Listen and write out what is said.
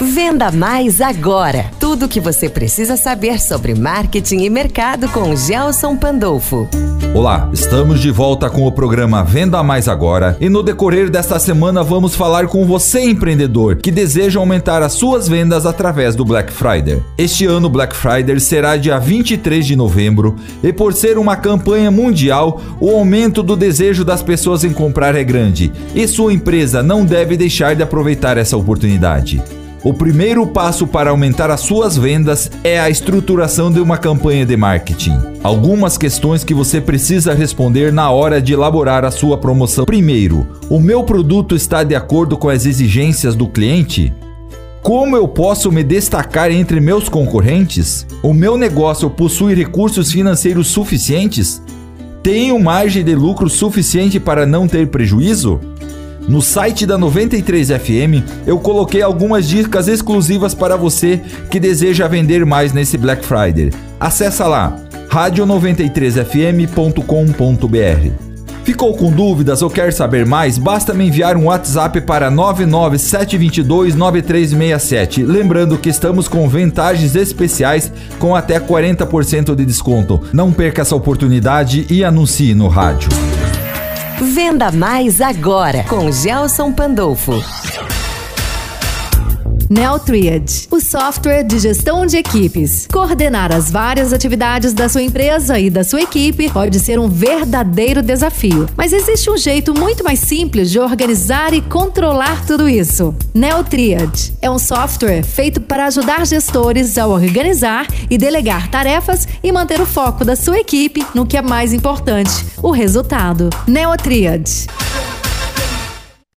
Venda Mais agora. Tudo o que você precisa saber sobre marketing e mercado com Gelson Pandolfo. Olá, estamos de volta com o programa Venda Mais Agora e no decorrer desta semana vamos falar com você empreendedor que deseja aumentar as suas vendas através do Black Friday. Este ano Black Friday será dia 23 de novembro e por ser uma campanha mundial, o aumento do desejo das pessoas em comprar é grande e sua empresa não deve deixar de aproveitar essa oportunidade. O primeiro passo para aumentar as suas vendas é a estruturação de uma campanha de marketing. Algumas questões que você precisa responder na hora de elaborar a sua promoção. Primeiro, o meu produto está de acordo com as exigências do cliente? Como eu posso me destacar entre meus concorrentes? O meu negócio possui recursos financeiros suficientes? Tenho margem de lucro suficiente para não ter prejuízo? No site da 93FM eu coloquei algumas dicas exclusivas para você que deseja vender mais nesse Black Friday. Acesse lá radio93fm.com.br. Ficou com dúvidas ou quer saber mais? Basta me enviar um WhatsApp para 997229367. Lembrando que estamos com vantagens especiais com até 40% de desconto. Não perca essa oportunidade e anuncie no rádio. Venda Mais agora com Gelson Pandolfo. Neotriad, o software de gestão de equipes. Coordenar as várias atividades da sua empresa e da sua equipe pode ser um verdadeiro desafio, mas existe um jeito muito mais simples de organizar e controlar tudo isso. Neotriad é um software feito para ajudar gestores a organizar e delegar tarefas e manter o foco da sua equipe no que é mais importante, o resultado. Neotriad.